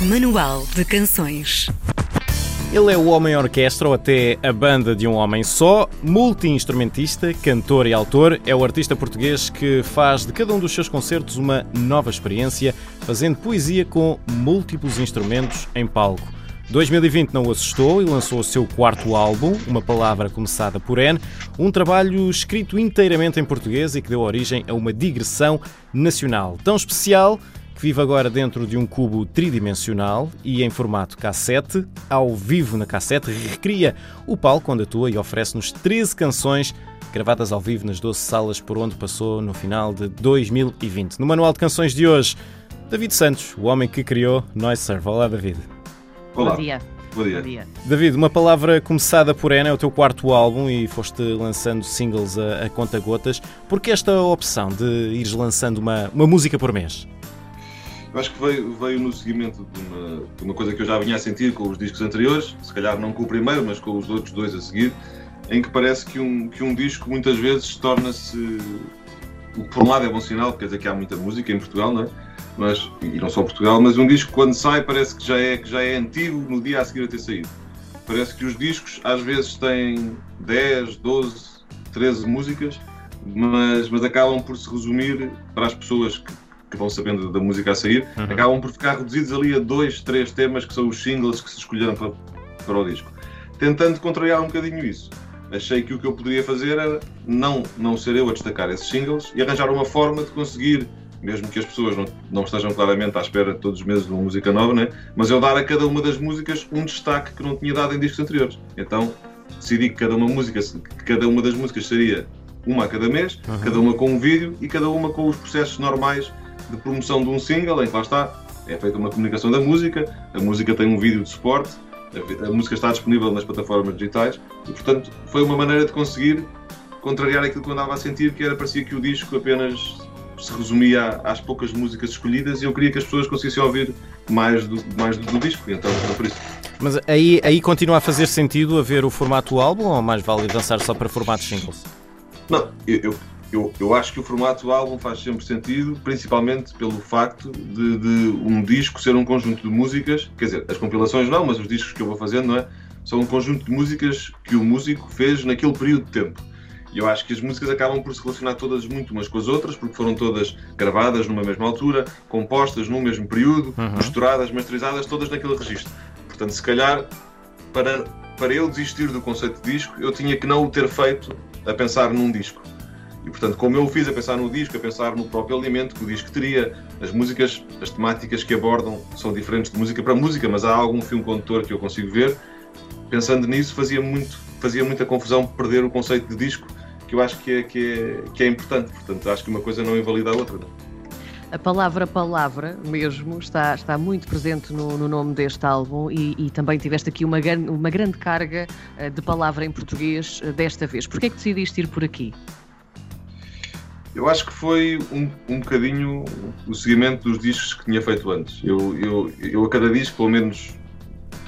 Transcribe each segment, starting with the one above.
Manual de Canções. Ele é o homem orquestra ou até a banda de um homem só, multi-instrumentista, cantor e autor. É o artista português que faz de cada um dos seus concertos uma nova experiência, fazendo poesia com múltiplos instrumentos em palco. 2020 não o assustou e lançou o seu quarto álbum, Uma Palavra Começada por N, um trabalho escrito inteiramente em português e que deu origem a uma digressão nacional tão especial que vive agora dentro de um cubo tridimensional e em formato cassete, ao vivo na cassete, recria o palco onde atua e oferece-nos 13 canções gravadas ao vivo nas 12 salas por onde passou no final de 2020. No manual de canções de hoje, David Santos, o homem que criou Noise Serve. Olá, David. Olá. Bom dia. Bom dia. Bom dia. David, uma palavra começada por Ana é o teu quarto álbum e foste lançando singles a, a conta-gotas. Por que esta opção de ires lançando uma, uma música por mês? Eu acho que veio, veio no seguimento de uma, de uma coisa que eu já vinha a sentir com os discos anteriores, se calhar não com o primeiro, mas com os outros dois a seguir, em que parece que um, que um disco muitas vezes torna-se. Por um lado é bom sinal, quer dizer que há muita música em Portugal, não é? Mas, e não só Portugal, mas um disco quando sai parece que já, é, que já é antigo no dia a seguir a ter saído. Parece que os discos às vezes têm 10, 12, 13 músicas, mas, mas acabam por se resumir para as pessoas que, que vão sabendo da música a sair, Uhum. acabam por ficar reduzidos ali a dois, três temas que são os singles que se escolheram para, para o disco. Tentando contrariar um bocadinho isso, achei que o que eu poderia fazer era não, não ser eu a destacar esses singles e arranjar uma forma de conseguir, mesmo que as pessoas não, não estejam claramente à espera todos os meses de uma música nova, né? mas eu dar a cada uma das músicas um destaque que não tinha dado em discos anteriores. Então decidi que cada uma música, que cada uma das músicas seria uma a cada mês, Uhum. cada uma com um vídeo e cada uma com os processos normais de promoção de um single, em que lá está, é feita uma comunicação da música, a música tem um vídeo de suporte, a, música está disponível nas plataformas digitais e, portanto, foi uma maneira de conseguir contrariar aquilo que eu andava a sentir, que era parecia que o disco apenas se resumia às poucas músicas escolhidas e eu queria que as pessoas conseguissem ouvir mais do, mais do, do disco, então foi por isso. Mas aí, aí continua a fazer sentido haver o formato do álbum ou mais vale avançar só para formatos singles? Não, eu, eu, eu, eu acho que o formato do álbum faz sempre sentido, principalmente pelo facto de, de um disco ser um conjunto de músicas, quer dizer, as compilações não, mas os discos que eu vou fazendo, não é? São um conjunto de músicas que o músico fez naquele período de tempo. E eu acho que as músicas acabam por se relacionar todas muito umas com as outras, porque foram todas gravadas numa mesma altura, compostas num mesmo período, Uhum. misturadas, masterizadas, todas naquele registro. Portanto, se calhar, para, para eu desistir do conceito de disco, eu tinha que não o ter feito a pensar num disco. E portanto, como eu o fiz a pensar no disco, a pensar no próprio alimento que o disco teria, as músicas, as temáticas que abordam são diferentes de música para música, mas há algum filme condutor que eu consigo ver. Pensando nisso, fazia, muito, fazia muita confusão perder o conceito de disco, que eu acho que é, que é, que é importante. Portanto, acho que uma coisa não invalida a outra. não? A palavra palavra mesmo está, está muito presente no, no nome deste álbum e, e também tiveste aqui uma, uma grande carga eh, de palavra em português eh, desta vez. Porquê é que decidiste ir por aqui? Eu acho que foi um, um bocadinho o seguimento dos discos que tinha feito antes. Eu, eu, eu a cada disco, pelo menos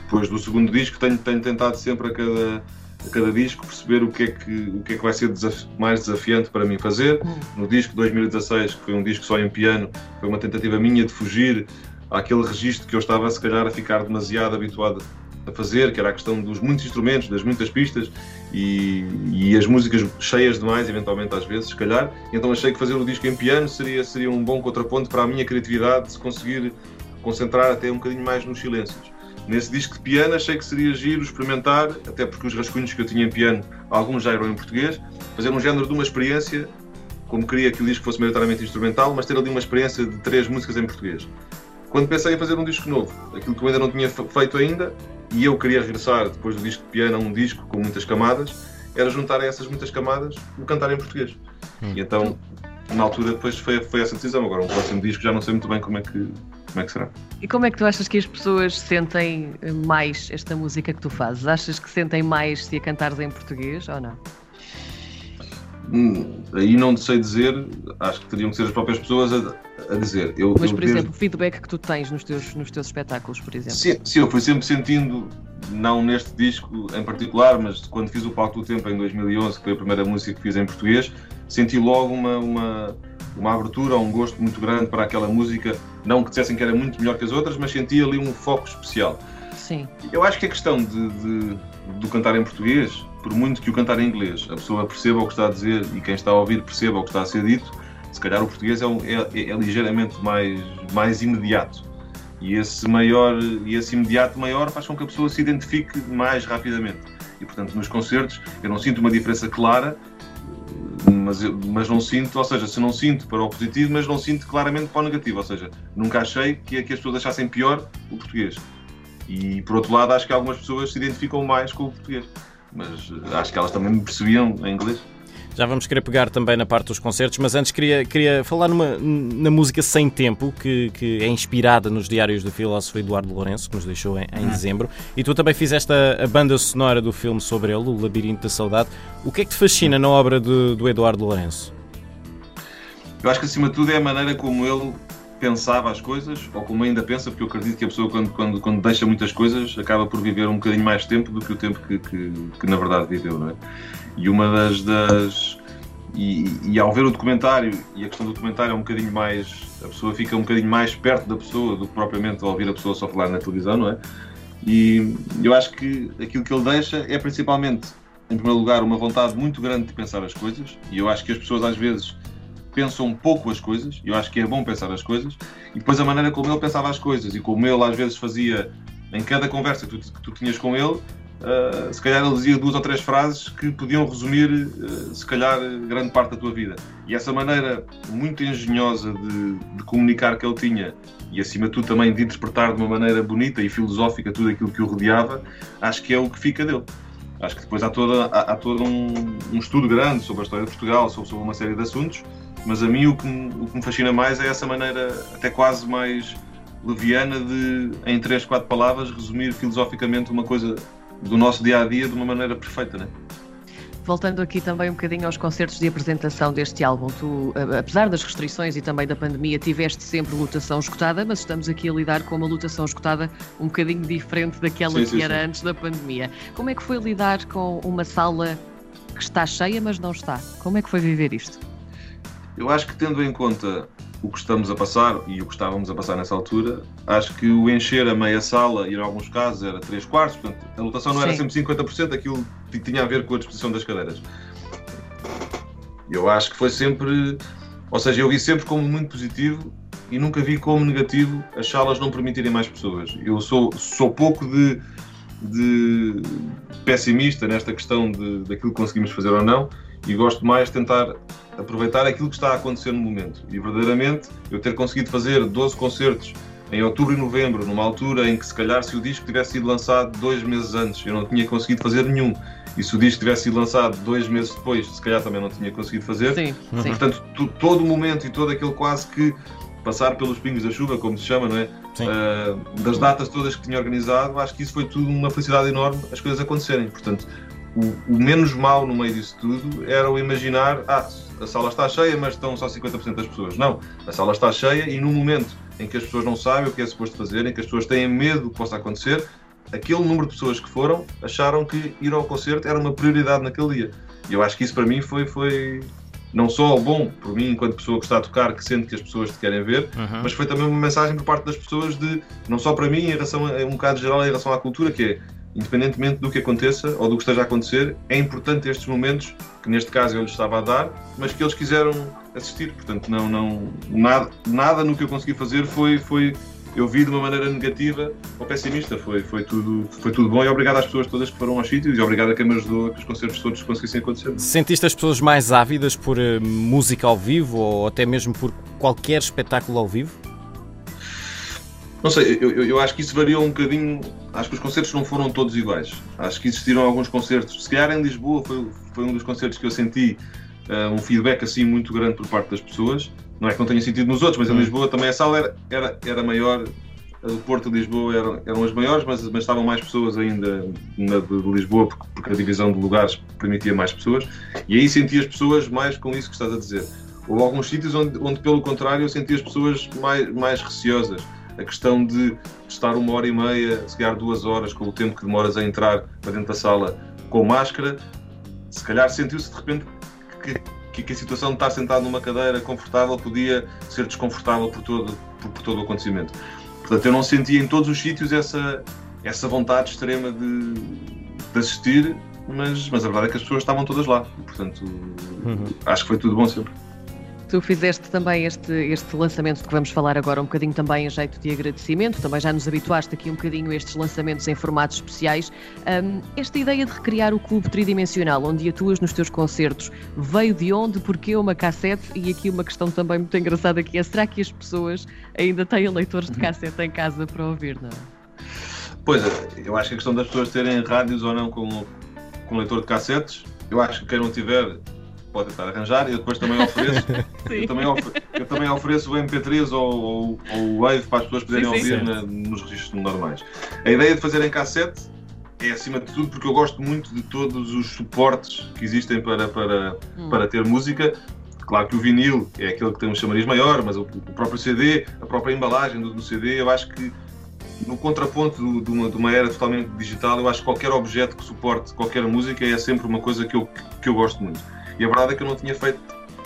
depois do segundo disco, tenho, tenho tentado sempre a cada, a cada disco perceber o que é que, o que, é que vai ser desaf- mais desafiante para mim fazer. No disco de 2016, que foi um disco só em piano, foi uma tentativa minha de fugir àquele registro que eu estava, se calhar, a ficar demasiado habituado a fazer, que era a questão dos muitos instrumentos, das muitas pistas e, e as músicas cheias demais, eventualmente às vezes, se calhar. Então achei que fazer o disco em piano seria, seria um bom contraponto para a minha criatividade de se conseguir concentrar até um bocadinho mais nos silêncios. Nesse disco de piano achei que seria giro experimentar, até porque os rascunhos que eu tinha em piano, alguns já eram em português, fazer um género de uma experiência, como queria que o disco fosse maioritariamente instrumental, mas ter ali uma experiência de três músicas em português. Quando pensei em fazer um disco novo, aquilo que eu ainda não tinha fe- feito ainda, e eu queria regressar depois do disco de piano a um disco com muitas camadas, era juntar a essas muitas camadas o cantar em português. E então, na altura, depois foi, foi essa decisão. Agora, o próximo disco já não sei muito bem como é que, como é que será. E como é que tu achas que as pessoas sentem eh, mais esta música que tu fazes? Achas que sentem mais se a cantares em português ou não? Hum, aí não sei dizer, acho que teriam que ser as próprias pessoas a, a dizer. Eu, Mas, eu por desde- exemplo, o feedback que tu tens nos teus, nos teus espetáculos, por exemplo. Sim, sim, eu fui sempre sentindo, não neste disco em particular, mas quando fiz o Palco do Tempo em 2011, que foi a primeira música que fiz em português, senti logo uma, uma, uma abertura, um gosto muito grande para aquela música, Não que dissessem que era muito melhor que as outras, mas sentia ali um foco especial. Sim. Eu acho que a questão de, de, do cantar em português, por muito que o cantar em inglês a pessoa perceba o que está a dizer e quem está a ouvir perceba o que está a ser dito, se calhar o português é, é, é, é ligeiramente mais, mais imediato. E esse maior e esse imediato maior faz com que a pessoa se identifique mais rapidamente. E portanto, nos concertos, eu não sinto uma diferença clara, mas, eu, mas não sinto, ou seja, se não sinto para o positivo, mas não sinto claramente para o negativo. Ou seja, nunca achei que, que as pessoas achassem pior o português. E por outro lado, acho que algumas pessoas se identificam mais com o português. Mas eh, acho que elas também me percebiam em inglês. Já vamos querer pegar também na parte dos concertos, mas antes queria, queria falar numa, na música Sem Tempo, que, que é inspirada nos diários do filósofo Eduardo Lourenço, que nos deixou em, em dezembro. E tu também fizeste a, a, banda sonora do filme sobre ele, O Labirinto da Saudade. O que é que te fascina na obra de, do Eduardo Lourenço? Eu acho que acima de tudo é a maneira como ele pensava as coisas, ou como ainda pensa, porque eu acredito que a pessoa, quando, quando, quando deixa muitas coisas, acaba por viver um bocadinho mais tempo do que o tempo que, que, que na verdade viveu, não é? E uma das. das e, e, ao ver o documentário, e a questão do documentário é um bocadinho mais. a pessoa fica um bocadinho mais perto da pessoa do que propriamente ao ouvir a pessoa só falar na televisão, não é? E eu acho que aquilo que ele deixa é principalmente, em primeiro lugar, uma vontade muito grande de pensar as coisas, e eu acho que as pessoas às vezes pensam um pouco as coisas, eu acho que é bom pensar as coisas, e depois a maneira como ele pensava as coisas e como ele às vezes fazia em cada conversa que tu, que tu tinhas com ele, uh, se calhar ele dizia duas ou três frases que podiam resumir, uh, se calhar, grande parte da tua vida. E essa maneira muito engenhosa de, de, comunicar que ele tinha e, acima de tudo, também de interpretar de uma maneira bonita e filosófica tudo aquilo que o rodeava, acho que é o que fica dele. Acho que depois há, toda, há, há todo um, um, estudo grande sobre a história de Portugal, sobre, sobre uma série de assuntos, mas a mim o que, o que me fascina mais é essa maneira, até quase mais leviana, de, em três, quatro palavras, resumir filosoficamente uma coisa do nosso dia a dia de uma maneira perfeita, né? Voltando aqui também um bocadinho aos concertos de apresentação deste álbum, tu, apesar das restrições e também da pandemia, tiveste sempre lotação esgotada, mas estamos aqui a lidar com uma lotação esgotada um bocadinho diferente daquela sim, que sim, era sim. antes da pandemia. Como é que foi lidar com uma sala que está cheia, mas não está? Como é que foi viver isto? Eu acho que tendo em conta o que estamos a passar e o que estávamos a passar nessa altura, acho que o encher a meia sala, e em alguns casos era 3 quartos, portanto, a lotação não Sim. era sempre 50%, aquilo tinha a ver com a disposição das cadeiras. Eu acho que foi sempre, ou seja, eu vi sempre como muito positivo e nunca vi como negativo as salas não permitirem mais pessoas. Eu sou, sou pouco de, de pessimista nesta questão de, daquilo que conseguimos fazer ou não e gosto mais de tentar aproveitar aquilo que está a acontecer no momento. E verdadeiramente, eu ter conseguido fazer 12 concertos em outubro e novembro, numa altura em que se calhar se o disco tivesse sido lançado dois meses antes, eu não tinha conseguido fazer nenhum. E se o disco tivesse sido lançado dois meses depois, se calhar também não tinha conseguido fazer. Sim, uhum. sim. Portanto, todo o momento e todo aquele quase que passar pelos pingos da chuva, como se chama, não é? Uh, das datas todas que tinha organizado, acho que isso foi tudo uma felicidade enorme as coisas acontecerem. Portanto, o, o menos mal no meio disso tudo era o imaginar, ah, a sala está cheia, mas estão só 50% das pessoas. Não, a sala está cheia e no momento em que as pessoas não sabem o que é suposto fazer, em que as pessoas têm medo do que possa acontecer, aquele número de pessoas que foram acharam que ir ao concerto era uma prioridade naquele dia. E eu acho que isso para mim foi, foi não só bom por mim, enquanto pessoa que está a tocar, que sente que as pessoas te querem ver, uhum. mas foi também uma mensagem por parte das pessoas de, não só para mim, em relação a, um bocado geral em relação à cultura, que é independentemente do que aconteça ou do que esteja a acontecer, é importante estes momentos, que neste caso eu lhes estava a dar, mas que eles quiseram assistir. Portanto, não, não, nada, nada no que eu consegui fazer foi, foi eu vi de uma maneira negativa ou pessimista. Foi, foi, tudo, foi tudo bom e obrigado às pessoas todas que foram aos sítios e obrigado a quem me ajudou a que os concertos todos conseguissem acontecer. Sentiste as pessoas mais ávidas por uh, música ao vivo ou até mesmo por qualquer espetáculo ao vivo? Não sei, eu, eu, eu, acho que isso variou um bocadinho. Acho que os concertos não foram todos iguais. Acho que existiram alguns concertos. Se calhar em Lisboa foi, foi um dos concertos que eu senti uh, um feedback assim muito grande por parte das pessoas. Não é que não tenha sentido nos outros, mas em hum. Lisboa também a sala era, era, era maior. O Porto de Lisboa eram, eram as maiores, mas, mas estavam mais pessoas ainda na de, de Lisboa, porque, porque, a divisão de lugares permitia mais pessoas. E aí senti as pessoas mais com isso que estás a dizer. Houve alguns sítios onde, onde pelo contrário, eu senti as pessoas mais, mais receosas a questão de estar uma hora e meia, se calhar duas horas, com o tempo que demoras a entrar para dentro da sala com máscara, se calhar sentiu-se de repente que, que, a situação de estar sentado numa cadeira confortável podia ser desconfortável por todo, por, por, todo o acontecimento. Portanto, eu não sentia em todos os sítios essa, essa vontade extrema de, de assistir, mas, mas a verdade é que as pessoas estavam todas lá. Portanto, uhum. acho que foi tudo bom sempre. Tu fizeste também este, este lançamento de que vamos falar agora um bocadinho também em jeito de agradecimento, também já nos habituaste aqui um bocadinho a estes lançamentos em formatos especiais. Um, esta ideia de recriar o clube tridimensional, onde atuas nos teus concertos, veio de onde, porquê uma cassete? E aqui uma questão também muito engraçada que é, será que as pessoas ainda têm leitores de cassete em casa para ouvir, não é? Pois é, eu acho que a questão das pessoas terem rádios ou não com, com leitor de cassetes, eu acho que quem não tiver pode tentar arranjar e eu depois também ofereço eu, também ofereço, eu também ofereço o MP3 ou, ou, ou o Wave para as pessoas poderem sim, sim, ouvir na, nos registros normais. A ideia de fazer em cassete é acima de tudo porque eu gosto muito de todos os suportes que existem para, para, hum. para ter música. Claro que o vinil é aquele que tem um chamariz maior, mas o, o próprio CD, a própria embalagem do, do CD, eu acho que no contraponto do, de, uma, de, uma, era totalmente digital, eu acho que qualquer objeto que suporte qualquer música é sempre uma coisa que eu, que eu gosto muito. E a verdade é que eu não tinha feito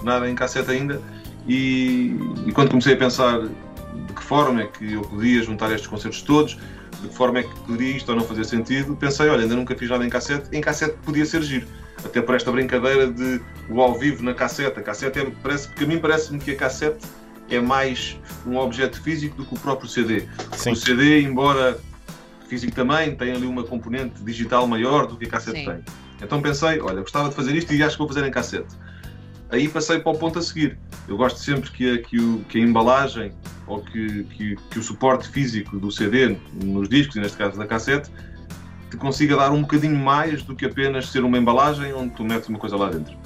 nada em cassete ainda. E, e quando comecei a pensar de que forma é que eu podia juntar estes concertos todos, de que forma é que poderia isto ou não fazer sentido, pensei, olha, ainda nunca fiz nada em cassete, em cassete podia ser giro. Até por esta brincadeira de o ao vivo na cassete. A cassete é, parece, porque a mim parece-me que a cassete é mais um objeto físico do que o próprio CD. Sim. O CD, embora físico também, tem ali uma componente digital maior do que a cassete Sim. tem. Então pensei, olha, gostava de fazer isto e acho que vou fazer em cassete. Aí passei para o ponto a seguir. Eu gosto sempre que a, que o, que a embalagem ou que, que, que, o suporte físico do CD, nos discos e neste caso da cassete, te consiga dar um bocadinho mais do que apenas ser uma embalagem onde tu metes uma coisa lá dentro.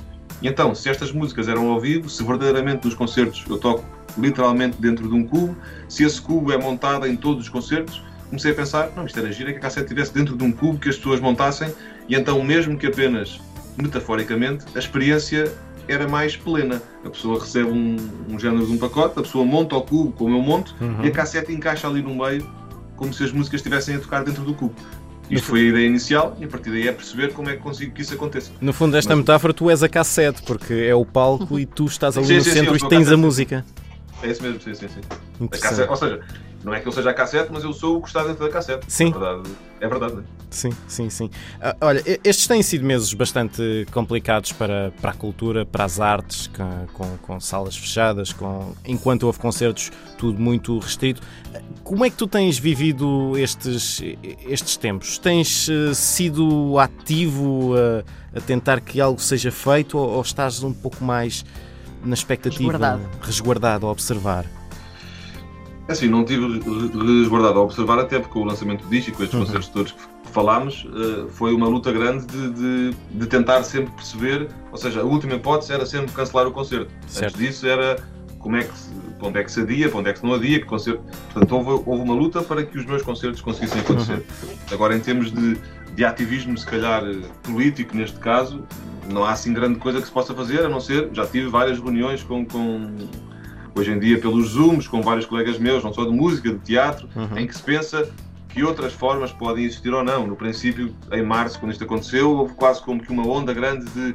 E então, se estas músicas eram ao vivo, se verdadeiramente nos concertos eu toco literalmente dentro de um cubo, se esse cubo é montado em todos os concertos, comecei a pensar, não, isto era gira que a cassete estivesse dentro de um cubo que as pessoas montassem e então, mesmo que apenas metaforicamente, a experiência era mais plena. A pessoa recebe um, um género de um pacote, a pessoa monta o cubo como eu monto uhum. e a cassete encaixa ali no meio como se as músicas estivessem a tocar dentro do cubo. Isto foi a ideia inicial e a partir daí é perceber como é que consigo que isso aconteça. No fundo, desta Mas... metáfora, tu és a cassete, porque é o palco e tu estás ali sim, no sim, centro sim, e tens a música. É isso mesmo, sim, sim, sim. Cassete, ou seja, não é que eu seja a cassete, mas eu sou o que está dentro da cassete. Sim. É verdade, é verdade. Sim, sim, sim. Uh, olha, estes têm sido meses bastante complicados para, para a cultura, para as artes, com, com, com, salas fechadas, com, enquanto houve concertos, tudo muito restrito. Como é que tu tens vivido estes, estes tempos? Tens uh, sido ativo a, a, tentar que algo seja feito ou, ou estás um pouco mais na expectativa, resguardado, resguardado a observar? É assim, não tive resguardado a observar, até porque o lançamento do disco e com estes uhum. concertos todos que falámos, uh, foi uma luta grande de, de, de, tentar sempre perceber, ou seja, a última hipótese era sempre cancelar o concerto. Certo. Antes disso era como é que, para onde é que se adia, para onde é que se não adia, que concerto. Portanto, houve, houve uma luta para que os meus concertos conseguissem acontecer. Uhum. Agora, em termos de, de ativismo, se calhar político, neste caso, não há assim grande coisa que se possa fazer, a não ser, já tive várias reuniões com, com hoje em dia pelos Zooms, com vários colegas meus, não só de música, de teatro, uhum. em que se pensa que outras formas podem existir ou não. No princípio, em março, quando isto aconteceu, houve quase como que uma onda grande de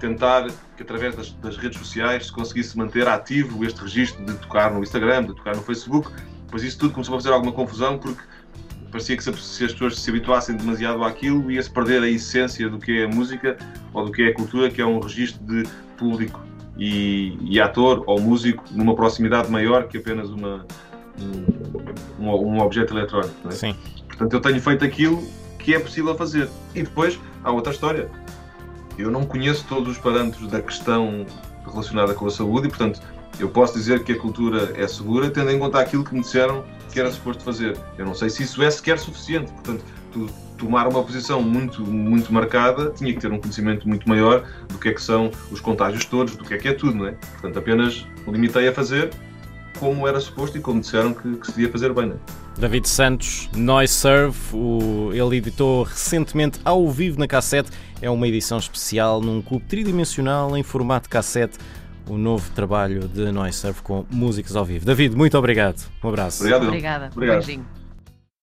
tentar que através das, das redes sociais se conseguisse manter ativo este registro de tocar no Instagram, de tocar no Facebook, pois isso tudo começou a fazer alguma confusão porque parecia que se, as pessoas se habituassem demasiado àquilo ia-se perder a essência do que é a música ou do que é a cultura, que é um registro de público e, e ator ou músico numa proximidade maior que apenas uma, um, um, objeto eletrónico. É? Sim. Portanto, eu tenho feito aquilo que é possível fazer. E depois há outra história. Eu não conheço todos os parâmetros da questão relacionada com a saúde e, portanto, eu posso dizer que a cultura é segura tendo em conta aquilo que me disseram que era suposto fazer. Eu não sei se isso é sequer suficiente. Portanto, tu, tomar uma posição muito, muito marcada tinha que ter um conhecimento muito maior do que é que são os contágios todos, do que é que é tudo, não é? Portanto, apenas limitei a fazer como era suposto e como disseram que, que se devia fazer bem, não é? David Santos, Noise Serve, o, ele editou recentemente ao vivo na cassete, é uma edição especial num cubo tridimensional em formato cassete o novo trabalho de Noise Surf com músicas ao vivo. David, muito obrigado. Um abraço. Obrigado. Obrigada. Obrigado. Um beijinho.